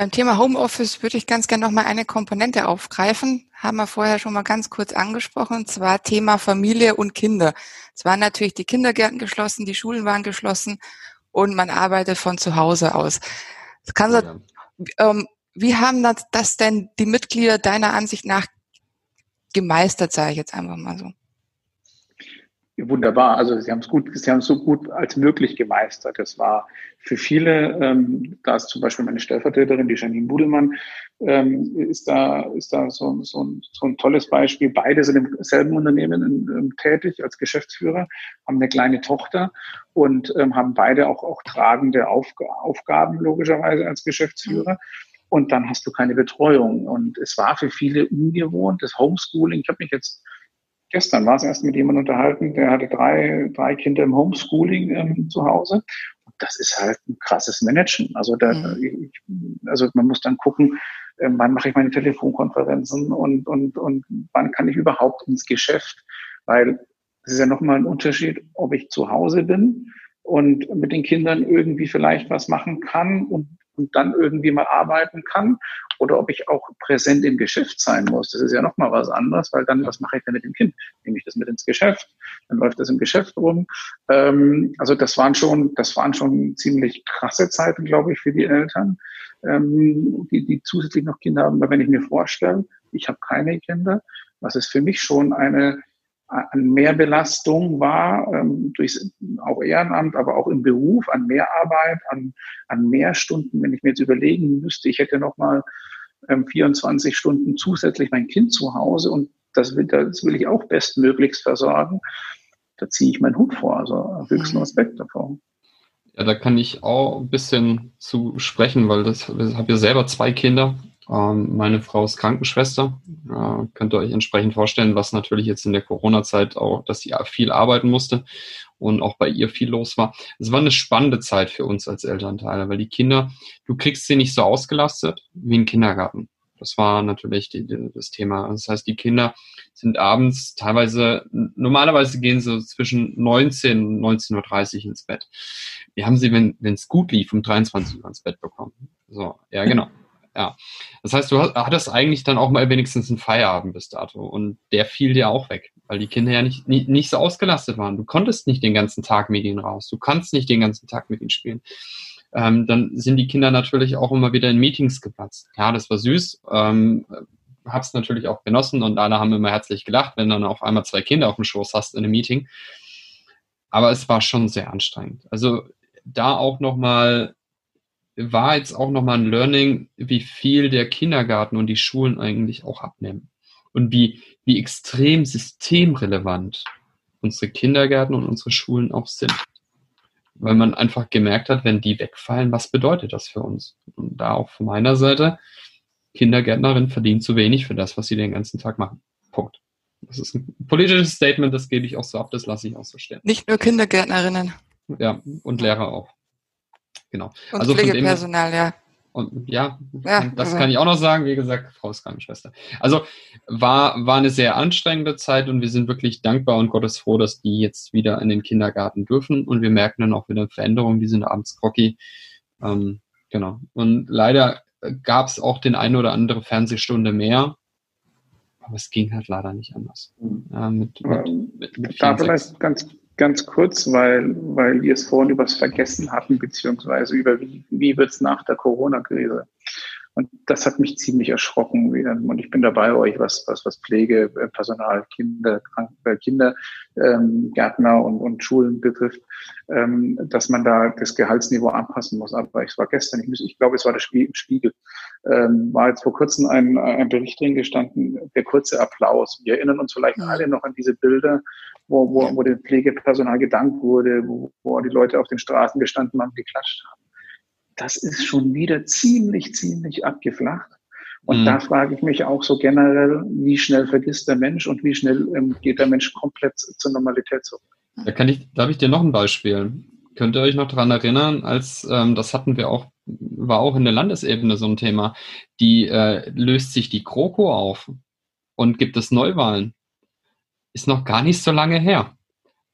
Beim Thema Homeoffice würde ich ganz gerne noch mal eine Komponente aufgreifen. Haben wir vorher schon mal ganz kurz angesprochen, und zwar Thema Familie und Kinder. Es waren natürlich die Kindergärten geschlossen, die Schulen waren geschlossen und man arbeitet von zu Hause aus. Das kann ja. ähm, wie haben das, das denn die Mitglieder deiner Ansicht nach gemeistert, sage ich jetzt einfach mal so? Wunderbar. Also sie haben es gut, sie haben es so gut als möglich gemeistert. Das war für viele, ähm, da ist zum Beispiel meine Stellvertreterin, die Janine Budelmann, ähm, ist da, ist da so, so, ein, so ein tolles Beispiel. Beide sind im selben Unternehmen ähm, tätig als Geschäftsführer, haben eine kleine Tochter und ähm, haben beide auch, auch tragende Auf, Aufgaben logischerweise als Geschäftsführer. Und dann hast du keine Betreuung. Und es war für viele ungewohnt, das Homeschooling. Ich habe mich jetzt gestern war es erst mit jemandem unterhalten, der hatte drei, drei Kinder im Homeschooling ähm, zu Hause. Und das ist halt ein krasses Managen. Also, da, mhm. ich, also man muss dann gucken, äh, wann mache ich meine Telefonkonferenzen und, und, und wann kann ich überhaupt ins Geschäft? Weil es ist ja nochmal ein Unterschied, ob ich zu Hause bin und mit den Kindern irgendwie vielleicht was machen kann und und dann irgendwie mal arbeiten kann oder ob ich auch präsent im Geschäft sein muss. Das ist ja nochmal was anderes, weil dann, was mache ich denn mit dem Kind? Nehme ich das mit ins Geschäft? Dann läuft das im Geschäft rum. Ähm, also das waren schon, das waren schon ziemlich krasse Zeiten, glaube ich, für die Eltern, ähm, die, die zusätzlich noch Kinder haben. Weil wenn ich mir vorstelle, ich habe keine Kinder, was ist für mich schon eine an Mehrbelastung war, ähm, durch auch Ehrenamt, aber auch im Beruf, an Mehrarbeit, an, an mehr Stunden. Wenn ich mir jetzt überlegen müsste, ich hätte noch mal ähm, 24 Stunden zusätzlich mein Kind zu Hause und das will, das will ich auch bestmöglichst versorgen, da ziehe ich meinen Hut vor, also höchsten mhm. Respekt davor. Ja, da kann ich auch ein bisschen zu sprechen, weil das, ich habe ja selber zwei Kinder meine Frau ist Krankenschwester. Könnt ihr euch entsprechend vorstellen, was natürlich jetzt in der Corona-Zeit auch, dass sie viel arbeiten musste und auch bei ihr viel los war. Es war eine spannende Zeit für uns als Elternteile, weil die Kinder, du kriegst sie nicht so ausgelastet wie im Kindergarten. Das war natürlich die, die, das Thema. Das heißt, die Kinder sind abends teilweise, normalerweise gehen sie zwischen 19 und 19.30 Uhr ins Bett. Wir haben sie, wenn es gut lief, um 23 Uhr ins Bett bekommen. So, ja, genau. Ja. Das heißt, du hattest eigentlich dann auch mal wenigstens einen Feierabend bis dato und der fiel dir auch weg, weil die Kinder ja nicht, nicht, nicht so ausgelastet waren. Du konntest nicht den ganzen Tag mit ihnen raus. Du kannst nicht den ganzen Tag mit ihnen spielen. Ähm, dann sind die Kinder natürlich auch immer wieder in Meetings geplatzt. Ja, das war süß. Ähm, hab's natürlich auch genossen und alle haben immer herzlich gelacht, wenn dann auf einmal zwei Kinder auf dem Schoß hast in einem Meeting. Aber es war schon sehr anstrengend. Also da auch nochmal war jetzt auch nochmal ein Learning, wie viel der Kindergarten und die Schulen eigentlich auch abnehmen. Und wie, wie extrem systemrelevant unsere Kindergärten und unsere Schulen auch sind. Weil man einfach gemerkt hat, wenn die wegfallen, was bedeutet das für uns? Und da auch von meiner Seite, Kindergärtnerin verdient zu wenig für das, was sie den ganzen Tag machen. Punkt. Das ist ein politisches Statement, das gebe ich auch so ab, das lasse ich auch so stehen. Nicht nur Kindergärtnerinnen. Ja, und Lehrer auch. Genau. Und also Pflegepersonal, ja. Und ja, ja das kann ich auch noch sagen. Wie gesagt, Frau ist Krankenschwester. Also war, war eine sehr anstrengende Zeit und wir sind wirklich dankbar und Gottes froh, dass die jetzt wieder in den Kindergarten dürfen. Und wir merken dann auch wieder Veränderungen. Die sind abends groggy. Ähm, genau. Und leider gab es auch den eine oder andere Fernsehstunde mehr. Aber es ging halt leider nicht anders. Ja, mit, mit, mit, mit da vielleicht ganz ganz kurz, weil, weil wir es vorhin übers Vergessen hatten, beziehungsweise über wie, wie wird es nach der Corona-Krise. Und das hat mich ziemlich erschrocken. Und ich bin dabei euch, was, was, was Pflegepersonal, Kinder, Krank äh, Kinder, ähm, Gärtner und, und Schulen betrifft, ähm, dass man da das Gehaltsniveau anpassen muss. Aber ich war gestern, ich, muss, ich glaube, es war der Spiegel, ähm, war jetzt vor kurzem ein, ein Bericht drin gestanden, der kurze Applaus. Wir erinnern uns vielleicht alle noch an diese Bilder, wo, wo, wo dem Pflegepersonal gedankt wurde, wo, wo die Leute auf den Straßen gestanden haben, geklatscht haben. Das ist schon wieder ziemlich, ziemlich abgeflacht. Und mhm. da frage ich mich auch so generell, wie schnell vergisst der Mensch und wie schnell ähm, geht der Mensch komplett zur Normalität zurück. Da kann ich, darf ich dir noch ein Beispiel? Könnt ihr euch noch daran erinnern, als ähm, das hatten wir auch, war auch in der Landesebene so ein Thema, die äh, löst sich die Kroko auf und gibt es Neuwahlen. Ist noch gar nicht so lange her.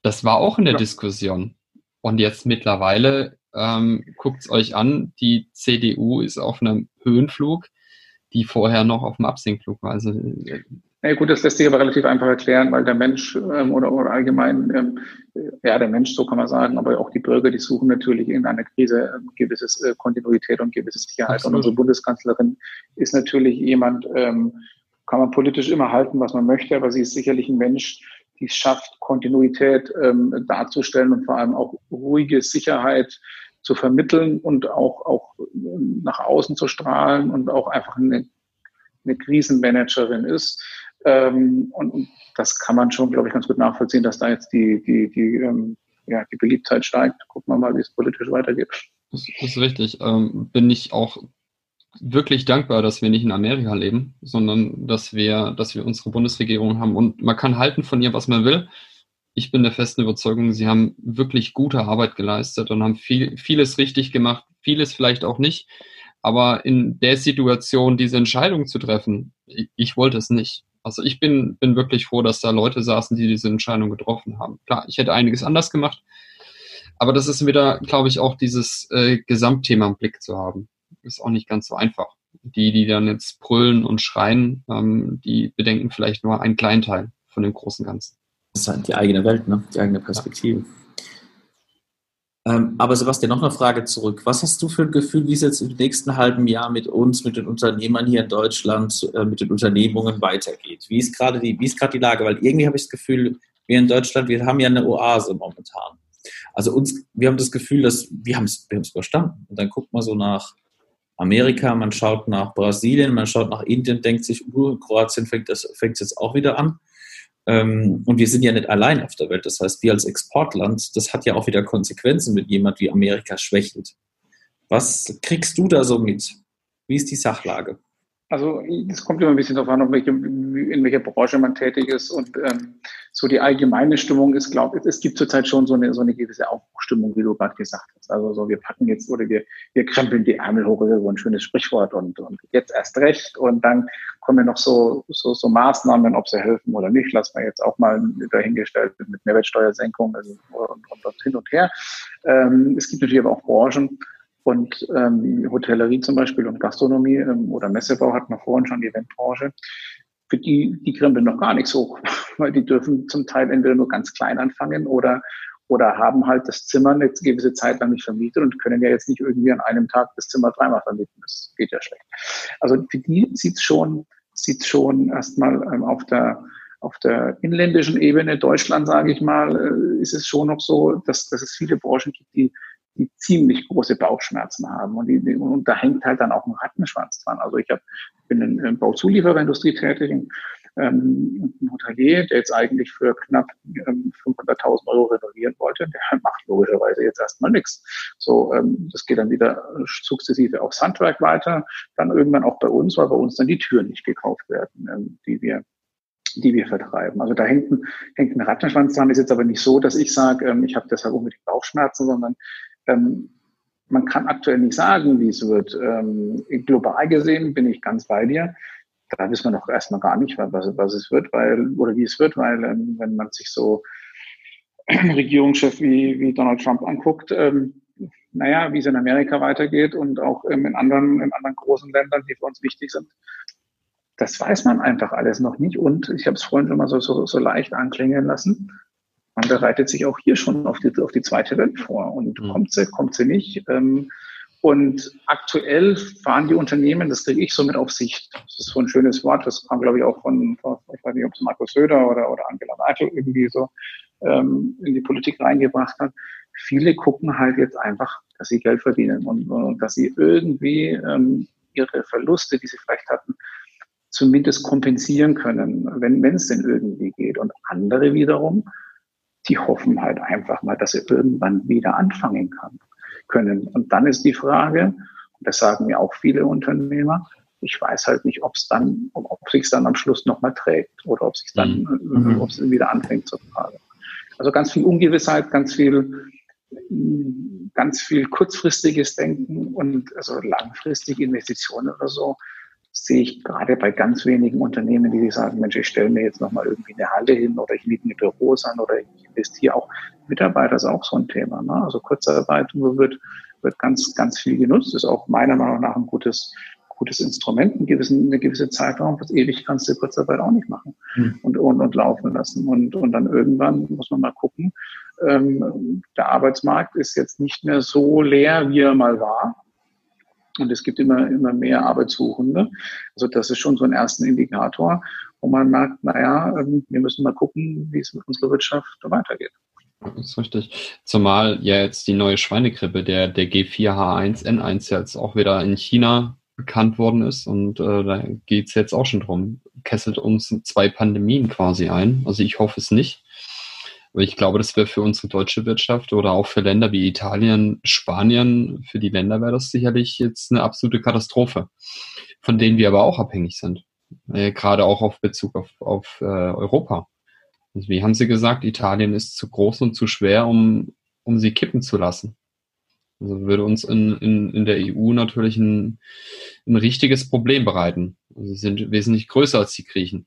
Das war auch in der ja. Diskussion. Und jetzt mittlerweile ähm, guckt es euch an, die CDU ist auf einem Höhenflug, die vorher noch auf dem Absinkflug war. Also äh, ja, gut, das lässt sich aber relativ einfach erklären, weil der Mensch ähm, oder, oder allgemein, ähm, ja, der Mensch, so kann man sagen, aber auch die Bürger, die suchen natürlich in einer Krise ähm, gewisses äh, Kontinuität und gewisse Sicherheit. Absolut. Und unsere Bundeskanzlerin ist natürlich jemand, ähm, kann man politisch immer halten, was man möchte, aber sie ist sicherlich ein Mensch, die es schafft, Kontinuität ähm, darzustellen und vor allem auch ruhige Sicherheit zu vermitteln und auch, auch ähm, nach außen zu strahlen und auch einfach eine, eine Krisenmanagerin ist. Ähm, und das kann man schon, glaube ich, ganz gut nachvollziehen, dass da jetzt die, die, die, ähm, ja, die Beliebtheit steigt. Gucken wir mal, wie es politisch weitergeht. Das, das ist richtig. Ähm, bin ich auch wirklich dankbar, dass wir nicht in Amerika leben, sondern dass wir, dass wir unsere Bundesregierung haben. Und man kann halten von ihr, was man will. Ich bin der festen Überzeugung, sie haben wirklich gute Arbeit geleistet und haben viel, vieles richtig gemacht, vieles vielleicht auch nicht. Aber in der Situation, diese Entscheidung zu treffen, ich, ich wollte es nicht. Also ich bin, bin wirklich froh, dass da Leute saßen, die diese Entscheidung getroffen haben. Klar, ich hätte einiges anders gemacht, aber das ist wieder, glaube ich, auch dieses äh, Gesamtthema im Blick zu haben. Ist auch nicht ganz so einfach. Die, die dann jetzt brüllen und schreien, ähm, die bedenken vielleicht nur einen kleinen Teil von dem großen Ganzen. Das ist halt die eigene Welt, ne? die eigene Perspektive. Ja. Ähm, aber Sebastian, noch eine Frage zurück. Was hast du für ein Gefühl, wie es jetzt im nächsten halben Jahr mit uns, mit den Unternehmern hier in Deutschland, äh, mit den Unternehmungen weitergeht? Wie ist gerade die, wie ist gerade die Lage? Weil irgendwie habe ich das Gefühl, wir in Deutschland, wir haben ja eine Oase momentan. Also uns, wir haben das Gefühl, dass wir haben es, wir haben es überstanden. Und dann guckt man so nach Amerika, man schaut nach Brasilien, man schaut nach Indien, denkt sich, uh, Kroatien fängt fängt jetzt auch wieder an. Ähm, und wir sind ja nicht allein auf der Welt. Das heißt, wir als Exportland, das hat ja auch wieder Konsequenzen, wenn jemand wie Amerika schwächelt. Was kriegst du da so mit? Wie ist die Sachlage? Also es kommt immer ein bisschen darauf an, in welcher Branche man tätig ist. Und ähm, so die allgemeine Stimmung ist, glaube ich, es gibt zurzeit schon so eine, so eine gewisse Aufbruchstimmung, wie du gerade gesagt hast. Also so, wir packen jetzt oder wir, wir krempeln die Ärmel hoch, so ein schönes Sprichwort und, und jetzt erst recht. Und dann kommen noch so, so, so Maßnahmen, ob sie helfen oder nicht, lassen wir jetzt auch mal dahingestellt mit Mehrwertsteuersenkung also, und, und, und hin und her. Ähm, es gibt natürlich aber auch Branchen, und ähm, Hotellerie zum Beispiel und Gastronomie ähm, oder Messebau hatten wir vorhin schon, die Eventbranche. Für die, die krempeln noch gar nichts hoch, weil die dürfen zum Teil entweder nur ganz klein anfangen oder, oder haben halt das Zimmer eine gewisse Zeit lang nicht vermietet und können ja jetzt nicht irgendwie an einem Tag das Zimmer dreimal vermieten. Das geht ja schlecht. Also für die sieht's schon, sieht's schon erstmal ähm, auf der auf der inländischen Ebene Deutschland, sage ich mal, äh, ist es schon noch so, dass, dass es viele Branchen gibt, die die ziemlich große Bauchschmerzen haben. Und, die, und da hängt halt dann auch ein Rattenschwanz dran. Also ich hab, bin in, in Bauzuliefererindustrie tätig, ähm, ein Hotelier, der jetzt eigentlich für knapp ähm, 500.000 Euro renovieren wollte, der macht logischerweise jetzt erstmal nichts. So, ähm, das geht dann wieder sukzessive aufs Handwerk weiter, dann irgendwann auch bei uns, weil bei uns dann die Türen nicht gekauft werden, ähm, die wir die wir vertreiben. Also da hängt ein, hängt ein Rattenschwanz dran. Ist jetzt aber nicht so, dass ich sage, ähm, ich habe deshalb unbedingt Bauchschmerzen, sondern ähm, man kann aktuell nicht sagen, wie es wird. Ähm, global gesehen bin ich ganz bei dir. Da wissen wir noch erstmal gar nicht, was, was es wird, weil, oder wie es wird, weil, ähm, wenn man sich so Regierungschef wie, wie Donald Trump anguckt, ähm, naja, wie es in Amerika weitergeht und auch ähm, in anderen, in anderen großen Ländern, die für uns wichtig sind. Das weiß man einfach alles noch nicht. Und ich habe es vorhin schon mal so, so, so leicht anklingen lassen man bereitet sich auch hier schon auf die, auf die zweite Welt vor. Und mhm. kommt sie, kommt sie nicht. Ähm, und aktuell fahren die Unternehmen, das kriege ich so mit auf Sicht. Das ist so ein schönes Wort, das kam, glaube ich, auch von, ich weiß nicht, ob es Markus Söder oder, oder Angela Merkel irgendwie so ähm, in die Politik reingebracht hat. Viele gucken halt jetzt einfach, dass sie Geld verdienen und, und dass sie irgendwie ähm, ihre Verluste, die sie vielleicht hatten, zumindest kompensieren können, wenn es denn irgendwie geht. Und andere wiederum die hoffen halt einfach mal, dass sie irgendwann wieder anfangen kann, können. Und dann ist die Frage, und das sagen mir auch viele Unternehmer, ich weiß halt nicht, ob es dann, ob sich dann am Schluss nochmal trägt oder ob sich dann, mhm. mhm. ob es wieder anfängt zu tragen. Also ganz viel Ungewissheit, ganz viel, ganz viel kurzfristiges Denken und also langfristige Investitionen oder so sehe ich gerade bei ganz wenigen Unternehmen, die sagen, Mensch, ich stelle mir jetzt nochmal irgendwie eine Halle hin oder ich miete mir Büros an oder ich investiere auch. Mitarbeiter ist auch so ein Thema. Ne? Also Kurzarbeit wird, wird ganz, ganz viel genutzt, ist auch meiner Meinung nach ein gutes, gutes Instrument, einen gewissen, eine gewisse Zeitraum, was ewig kannst du Kurzarbeit auch nicht machen mhm. und, und, und laufen lassen. Und, und dann irgendwann muss man mal gucken, ähm, der Arbeitsmarkt ist jetzt nicht mehr so leer, wie er mal war. Und es gibt immer, immer mehr Arbeitssuchende. Also das ist schon so ein erster Indikator, wo man merkt, naja, ähm, wir müssen mal gucken, wie es mit unserer Wirtschaft weitergeht. Das ist richtig. Zumal ja jetzt die neue Schweinegrippe, der, der G4H1N1 jetzt auch wieder in China bekannt worden ist. Und äh, da geht es jetzt auch schon drum. Kesselt uns zwei Pandemien quasi ein. Also ich hoffe es nicht. Ich glaube, das wäre für unsere deutsche Wirtschaft oder auch für Länder wie Italien, Spanien, für die Länder wäre das sicherlich jetzt eine absolute Katastrophe, von denen wir aber auch abhängig sind. Äh, gerade auch auf Bezug auf, auf äh, Europa. Also wie haben Sie gesagt, Italien ist zu groß und zu schwer, um, um sie kippen zu lassen. Also würde uns in, in, in der EU natürlich ein, ein richtiges Problem bereiten. Also sie sind wesentlich größer als die Griechen.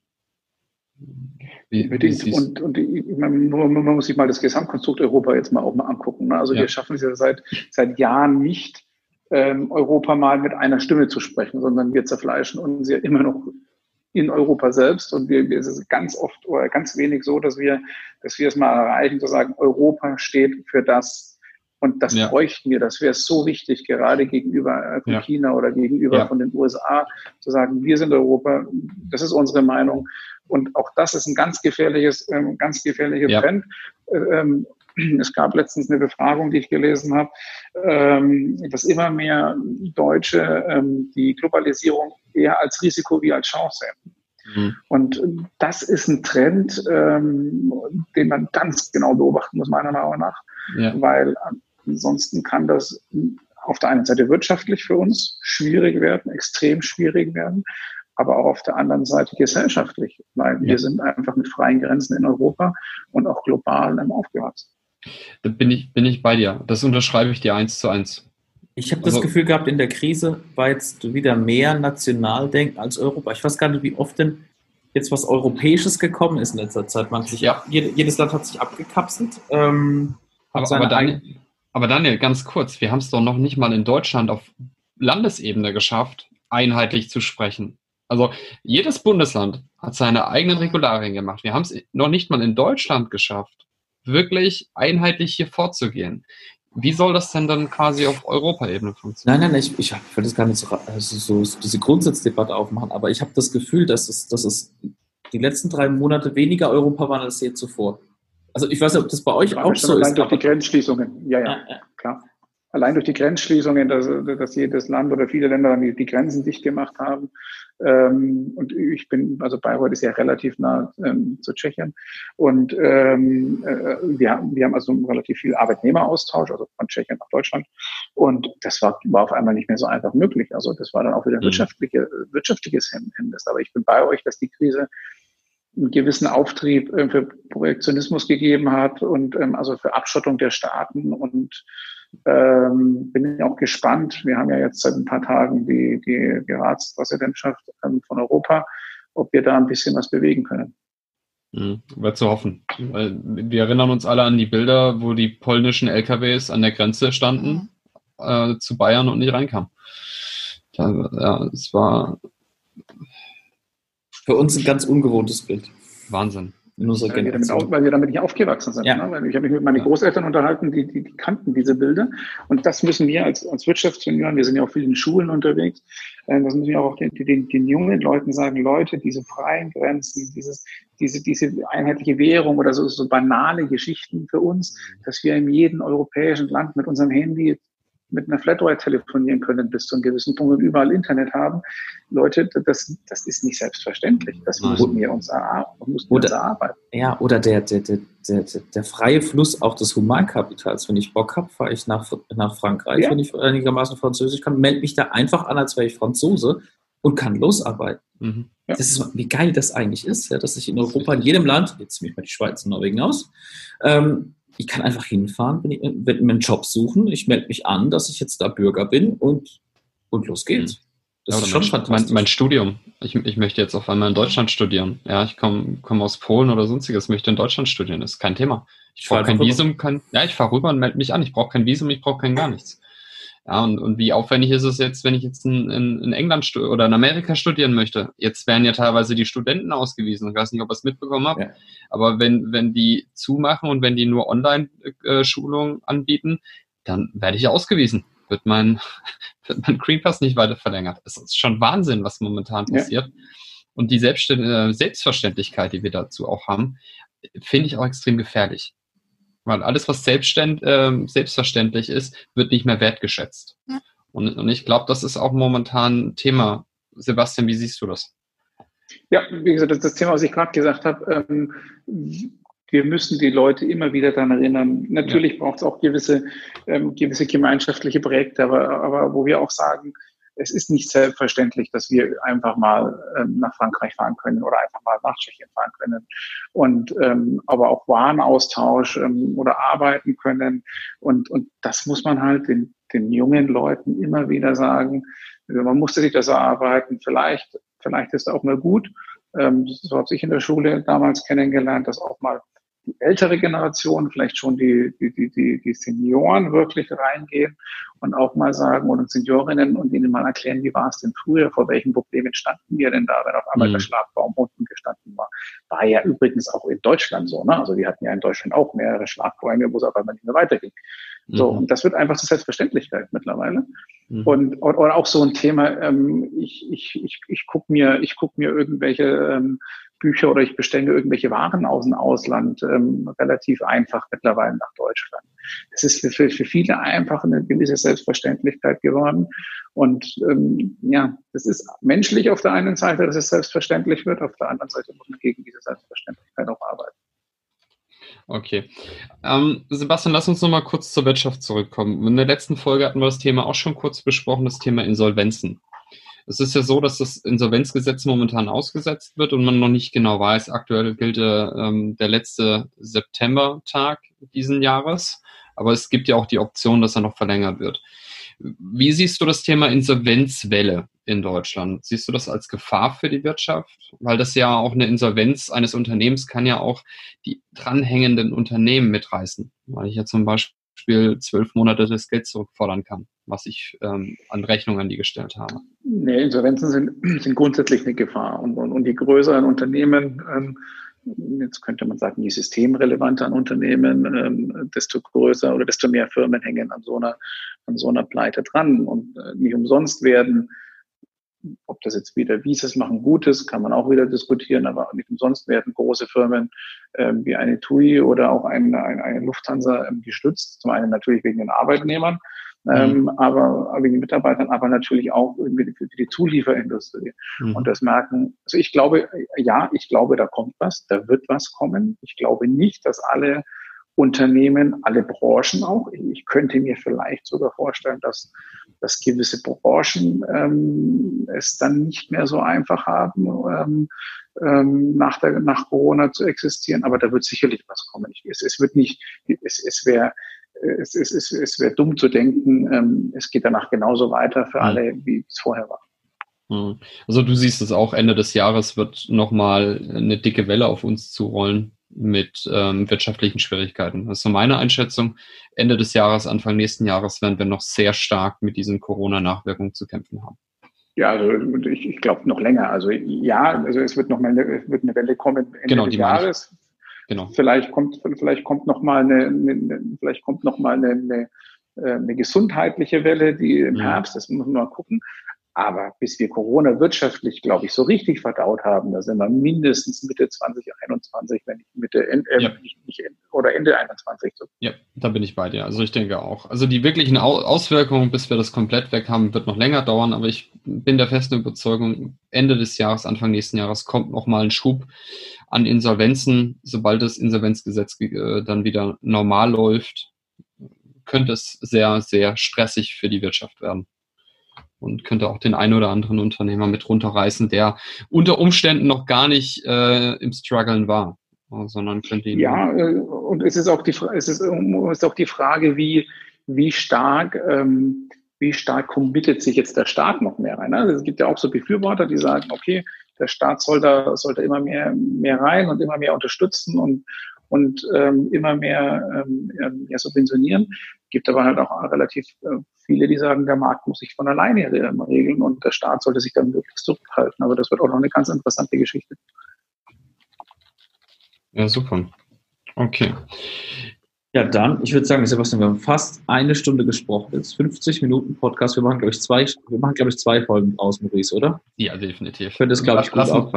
Wie, wie und, und man, man, muss sich mal das Gesamtkonstrukt Europa jetzt mal auch mal angucken. Ne? Also ja. wir schaffen es ja seit, seit Jahren nicht, ähm, Europa mal mit einer Stimme zu sprechen, sondern wir zerfleischen uns ja immer noch in Europa selbst. Und wir, wir es ist ganz oft oder ganz wenig so, dass wir, dass wir es mal erreichen, zu sagen, Europa steht für das. Und das ja. bräuchten wir. Das wäre so wichtig, gerade gegenüber äh, ja. China oder gegenüber ja. von den USA, zu sagen, wir sind Europa. Das ist unsere Meinung. Und auch das ist ein ganz gefährliches, ähm, ganz gefährlicher ja. Trend. Ähm, es gab letztens eine Befragung, die ich gelesen habe, ähm, dass immer mehr Deutsche die Globalisierung eher als Risiko wie als Chance sehen. Mhm. Und das ist ein Trend, den man ganz genau beobachten muss, meiner Meinung nach, ja. weil ansonsten kann das auf der einen Seite wirtschaftlich für uns schwierig werden, extrem schwierig werden, aber auch auf der anderen Seite gesellschaftlich, weil ja. wir sind einfach mit freien Grenzen in Europa und auch global aufgewachsen. Da bin ich, bin ich bei dir. Das unterschreibe ich dir eins zu eins. Ich habe das also, Gefühl gehabt, in der Krise war jetzt wieder mehr Nationaldenken als Europa. Ich weiß gar nicht, wie oft denn jetzt was Europäisches gekommen ist in letzter Zeit. Man sich ja. jedes Land hat sich abgekapselt. Ähm, aber, aber, Daniel, aber Daniel, ganz kurz, wir haben es doch noch nicht mal in Deutschland auf Landesebene geschafft, einheitlich zu sprechen. Also jedes Bundesland hat seine eigenen Regularien gemacht. Wir haben es noch nicht mal in Deutschland geschafft, wirklich einheitlich hier vorzugehen. Wie soll das denn dann quasi auf Europaebene funktionieren? Nein, nein, ich, ich will das gar nicht so, also so diese Grundsatzdebatte aufmachen, aber ich habe das Gefühl, dass es, dass es die letzten drei Monate weniger Europa waren als je zuvor. Also ich weiß nicht, ob das bei euch auch so ist. Durch die Grenzschließungen, ja, ja, ja, klar allein durch die Grenzschließungen, dass, dass jedes Land oder viele Länder dann die, Grenzen dicht gemacht haben. Ähm, und ich bin, also Bayreuth ist ja relativ nah ähm, zu Tschechien. Und ähm, äh, wir, wir haben also relativ viel Arbeitnehmeraustausch, also von Tschechien nach Deutschland. Und das war, war auf einmal nicht mehr so einfach möglich. Also das war dann auch wieder mhm. wirtschaftliche, wirtschaftliches Hemmnis. Aber ich bin bei euch, dass die Krise einen gewissen Auftrieb äh, für Projektionismus gegeben hat und ähm, also für Abschottung der Staaten und ähm, bin auch gespannt. Wir haben ja jetzt seit ein paar Tagen die, die, die Ratspräsidentschaft ähm, von Europa, ob wir da ein bisschen was bewegen können. Mhm, Wäre zu hoffen. Weil wir erinnern uns alle an die Bilder, wo die polnischen LKWs an der Grenze standen mhm. äh, zu Bayern und nicht reinkamen. Da, ja, es war für uns ein ganz ungewohntes Bild. Wahnsinn in unserer weil Generation. Wir damit, weil wir damit nicht aufgewachsen sind. Ja. Ne? Weil ich habe mich mit meinen Großeltern unterhalten, die, die, die, kannten diese Bilder. Und das müssen wir als, als Wirtschaftsjunioren, wir sind ja auch viel in Schulen unterwegs, äh, das müssen wir auch den, den, den jungen Leuten sagen, Leute, diese freien Grenzen, dieses, diese, diese einheitliche Währung oder so, so banale Geschichten für uns, dass wir in jedem europäischen Land mit unserem Handy mit einer Flatrate telefonieren können bis zu einem gewissen Punkt und überall Internet haben. Leute, das, das ist nicht selbstverständlich. Das müssen wir uns erarbeiten. Oder, erarbeiten. Ja, oder der, der, der, der, der freie Fluss auch des Humankapitals. Wenn ich Bock habe, fahre ich nach, nach Frankreich, ja. wenn ich einigermaßen Französisch kann, melde mich da einfach an, als wäre ich Franzose und kann losarbeiten. Mhm. Ja. Das ist, wie geil das eigentlich ist, ja, dass ich in Europa, in jedem Land, jetzt nehme ich mal die Schweiz und Norwegen aus, ähm, ich kann einfach hinfahren, wenn ich, wenn mir einen Job suchen, ich melde mich an, dass ich jetzt da Bürger bin und, und los geht's. Mhm. Das ja, ist schon mein, fantastisch. Mein, mein Studium. Ich, ich möchte jetzt auf einmal in Deutschland studieren. Ja, ich komme komm aus Polen oder sonstiges, möchte in Deutschland studieren. Das ist kein Thema. Ich brauche kein Visum, kein, ja, ich fahre rüber und melde mich an. Ich brauche kein Visum, ich brauche kein gar nichts. Ja, und, und wie aufwendig ist es jetzt, wenn ich jetzt in, in, in England oder in Amerika studieren möchte? Jetzt werden ja teilweise die Studenten ausgewiesen. Ich weiß nicht, ob ihr es mitbekommen habt. Ja. Aber wenn, wenn die zumachen und wenn die nur Online-Schulungen äh, anbieten, dann werde ich ausgewiesen. Wird mein, wird mein Green Pass nicht weiter verlängert. Es ist schon Wahnsinn, was momentan passiert. Ja. Und die Selbstständ äh, Selbstverständlichkeit, die wir dazu auch haben, finde ich auch extrem gefährlich. Weil alles, was selbstständ, äh, selbstverständlich ist, wird nicht mehr wertgeschätzt. Ja. Und, und ich glaube, das ist auch momentan ein Thema. Sebastian, wie siehst du das? Ja, wie gesagt, das, ist das Thema, was ich gerade gesagt habe, ähm, wir müssen die Leute immer wieder daran erinnern. Natürlich ja. braucht es auch gewisse, ähm, gewisse gemeinschaftliche Projekte, aber, aber wo wir auch sagen, es ist nicht selbstverständlich, dass wir einfach mal ähm, nach Frankreich fahren können oder einfach mal nach Tschechien fahren können und ähm, aber auch Warenaustausch ähm, oder arbeiten können und und das muss man halt den, den jungen Leuten immer wieder sagen. Man musste sich das erarbeiten. Vielleicht vielleicht ist auch mal gut. Ähm, so habe ich in der Schule damals kennengelernt, dass auch mal die ältere Generation, vielleicht schon die, die, die, die Senioren wirklich reingehen und auch mal sagen oder Seniorinnen und ihnen mal erklären, wie war es denn früher, vor welchen Problemen standen wir denn da, wenn auf einmal mhm. der Schlagbaum unten gestanden war. War ja übrigens auch in Deutschland so, ne? Also wir hatten ja in Deutschland auch mehrere Schlagbäume, wo es auf einmal nicht mehr weiterging. So, mhm. und das wird einfach zur Selbstverständlichkeit mittlerweile. Mhm. Und oder auch so ein Thema, ähm, ich, ich, ich, ich gucke mir, ich guck mir irgendwelche ähm, Bücher oder ich bestelle irgendwelche Waren aus dem Ausland ähm, relativ einfach mittlerweile nach Deutschland. Das ist für, für, viele einfach eine gewisse Selbstverständlichkeit geworden. Und ähm, ja, das ist menschlich auf der einen Seite, dass es selbstverständlich wird, auf der anderen Seite muss man gegen diese Selbstverständlichkeit auch arbeiten. Okay. Ähm, Sebastian, lass uns nochmal kurz zur Wirtschaft zurückkommen. In der letzten Folge hatten wir das Thema auch schon kurz besprochen, das Thema Insolvenzen. Es ist ja so, dass das Insolvenzgesetz momentan ausgesetzt wird und man noch nicht genau weiß. Aktuell gilt ähm, der letzte Septembertag diesen Jahres, aber es gibt ja auch die Option, dass er noch verlängert wird. Wie siehst du das Thema Insolvenzwelle in Deutschland? Siehst du das als Gefahr für die Wirtschaft? Weil das ja auch eine Insolvenz eines Unternehmens kann ja auch die dranhängenden Unternehmen mitreißen. Weil ich ja zum Beispiel zwölf Monate das Geld zurückfordern kann was ich ähm, an Rechnungen an die gestellt habe. Nee, Insolvenzen sind, sind grundsätzlich eine Gefahr. Und, und, und die größeren Unternehmen, ähm, jetzt könnte man sagen, die systemrelevanten Unternehmen, ähm, desto größer oder desto mehr Firmen hängen an so einer, an so einer Pleite dran. Und äh, nicht umsonst werden, ob das jetzt wieder Visas machen Gutes, kann man auch wieder diskutieren, aber nicht umsonst werden große Firmen äh, wie eine TUI oder auch eine, eine, eine Lufthansa ähm, gestützt. Zum einen natürlich wegen den Arbeitnehmern, ähm, mhm. aber wegen den Mitarbeitern, aber natürlich auch irgendwie für die Zulieferindustrie. Mhm. Und das merken, also ich glaube, ja, ich glaube, da kommt was, da wird was kommen. Ich glaube nicht, dass alle Unternehmen, alle Branchen auch. Ich könnte mir vielleicht sogar vorstellen, dass, dass gewisse Branchen ähm, es dann nicht mehr so einfach haben, ähm, ähm, nach, der, nach Corona zu existieren. Aber da wird sicherlich was kommen. Es, es wird nicht, es, es wäre es, es, es, es wäre dumm zu denken, ähm, es geht danach genauso weiter für alle, wie es vorher war. Mhm. Also du siehst es auch, Ende des Jahres wird nochmal eine dicke Welle auf uns zurollen mit ähm, wirtschaftlichen Schwierigkeiten. Das ist so meine Einschätzung. Ende des Jahres, Anfang nächsten Jahres werden wir noch sehr stark mit diesen Corona-Nachwirkungen zu kämpfen haben. Ja, also ich, ich glaube noch länger. Also ja, also es wird noch mal eine, wird eine Welle kommen Ende genau, des Jahres. Genau. Vielleicht kommt, vielleicht kommt noch mal eine, eine vielleicht kommt noch mal eine, eine, äh, eine gesundheitliche Welle, die im ja. Herbst, das muss man mal gucken. Aber bis wir Corona wirtschaftlich, glaube ich, so richtig verdaut haben, da sind wir mindestens Mitte 2021, wenn nicht Mitte, äh, ja. nicht, nicht, oder Ende 21. So. Ja, da bin ich bei dir. Also ich denke auch. Also die wirklichen Auswirkungen, bis wir das komplett weg haben, wird noch länger dauern. Aber ich bin der festen Überzeugung, Ende des Jahres, Anfang nächsten Jahres kommt noch mal ein Schub an Insolvenzen. Sobald das Insolvenzgesetz äh, dann wieder normal läuft, könnte es sehr, sehr stressig für die Wirtschaft werden. Und könnte auch den einen oder anderen Unternehmer mit runterreißen, der unter Umständen noch gar nicht äh, im Struggeln war, sondern könnte ihn. Ja, äh, und es ist auch die, es ist, es ist auch die Frage, wie, wie stark, ähm, wie stark committet sich jetzt der Staat noch mehr rein. Also es gibt ja auch so Befürworter, die sagen, okay, der Staat soll da, sollte immer mehr, mehr rein und immer mehr unterstützen und, und ähm, immer mehr, ähm, mehr subventionieren. Gibt aber halt auch relativ äh, viele, die sagen, der Markt muss sich von alleine regeln und der Staat sollte sich dann möglichst zurückhalten. Aber das wird auch noch eine ganz interessante Geschichte. Ja, super. Okay. Ja, dann, ich würde sagen, Sebastian, wir haben fast eine Stunde gesprochen. Jetzt 50 Minuten Podcast. Wir machen, glaube ich, zwei, wir machen, glaube ich, zwei Folgen aus, Maurice, oder? Ja, definitiv. Für das, glaube ich, gut.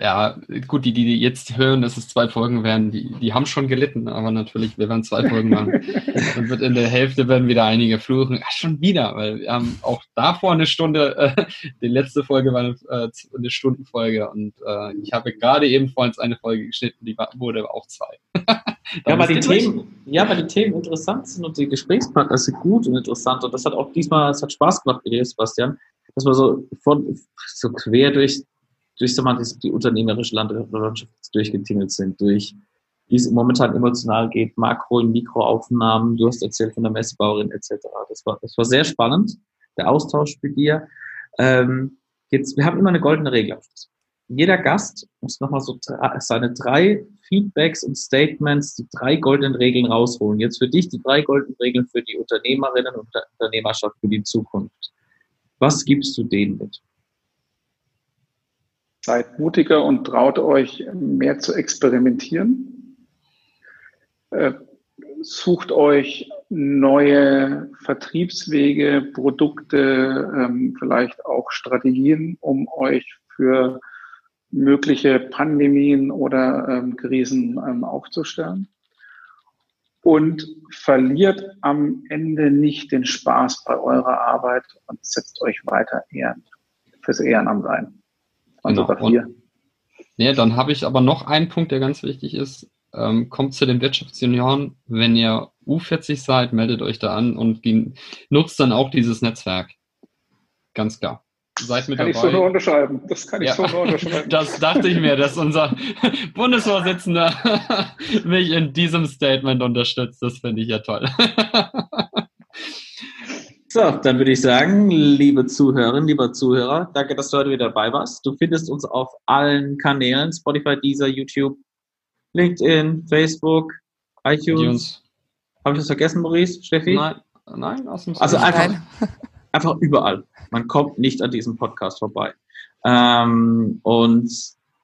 Ja, gut, die, die jetzt hören, dass es zwei Folgen werden, die, die haben schon gelitten, aber natürlich, wir werden zwei Folgen machen. Dann wird in der Hälfte werden wieder einige fluchen. Ach, schon wieder, weil wir haben auch davor eine Stunde, äh, die letzte Folge war eine, äh, eine Stundenfolge und äh, ich habe gerade eben vorhin eine Folge geschnitten, die war, wurde auch zwei. ja, weil die Themen, ja, weil die Themen interessant sind und die Gesprächspartner sind gut und interessant. Und das hat auch diesmal, es hat Spaß gemacht mit dir, Sebastian, dass wir so von, so quer durch, durch so mal, die, unternehmerische Landschaft durchgetingelt sind, durch wie es momentan emotional geht, Makro- und Mikroaufnahmen. Du hast erzählt von der Messebauerin etc. Das war, das war sehr spannend, der Austausch mit dir. Ähm, jetzt, wir haben immer eine goldene Regel am Schluss jeder Gast muss nochmal so seine drei Feedbacks und Statements, die drei goldenen Regeln rausholen. Jetzt für dich die drei goldenen Regeln für die Unternehmerinnen und Unternehmerschaft für die Zukunft. Was gibst du denen mit? Seid mutiger und traut euch mehr zu experimentieren. Äh, sucht euch neue Vertriebswege, Produkte, ähm, vielleicht auch Strategien, um euch für mögliche Pandemien oder ähm, Krisen ähm, aufzustellen. Und verliert am Ende nicht den Spaß bei eurer Arbeit und setzt euch weiter ehren, fürs Ehrenamt ein. Also genau. hier. Ja, dann habe ich aber noch einen Punkt, der ganz wichtig ist. Ähm, kommt zu den Wirtschaftsjunioren. Wenn ihr U40 seid, meldet euch da an und nutzt dann auch dieses Netzwerk. Ganz klar. Seid mit kann dabei. ich so nur unterschreiben. Das kann ich ja. so nur unterschreiben. Das dachte ich mir, dass unser Bundesvorsitzender mich in diesem Statement unterstützt. Das finde ich ja toll. So, dann würde ich sagen, liebe Zuhörerinnen, lieber Zuhörer, danke, dass du heute wieder dabei warst. Du findest uns auf allen Kanälen, Spotify, Deezer, YouTube, LinkedIn, Facebook, iTunes. Habe ich das vergessen, Maurice, Steffi? Nein, nein, aus Also einfach, einfach überall. Man kommt nicht an diesem Podcast vorbei. Ähm, und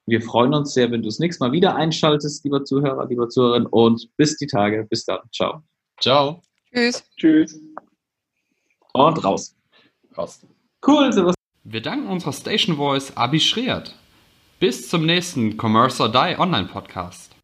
wir freuen uns sehr, wenn du das nächste Mal wieder einschaltest, lieber Zuhörer, lieber Zuhörerin. Und bis die Tage. Bis dann. Ciao. Ciao. Tschüss. Tschüss. Und raus. Raus. Cool, Sebastian. Wir danken unserer Station Voice Abi Schreert. Bis zum nächsten Commerce or Die Online Podcast.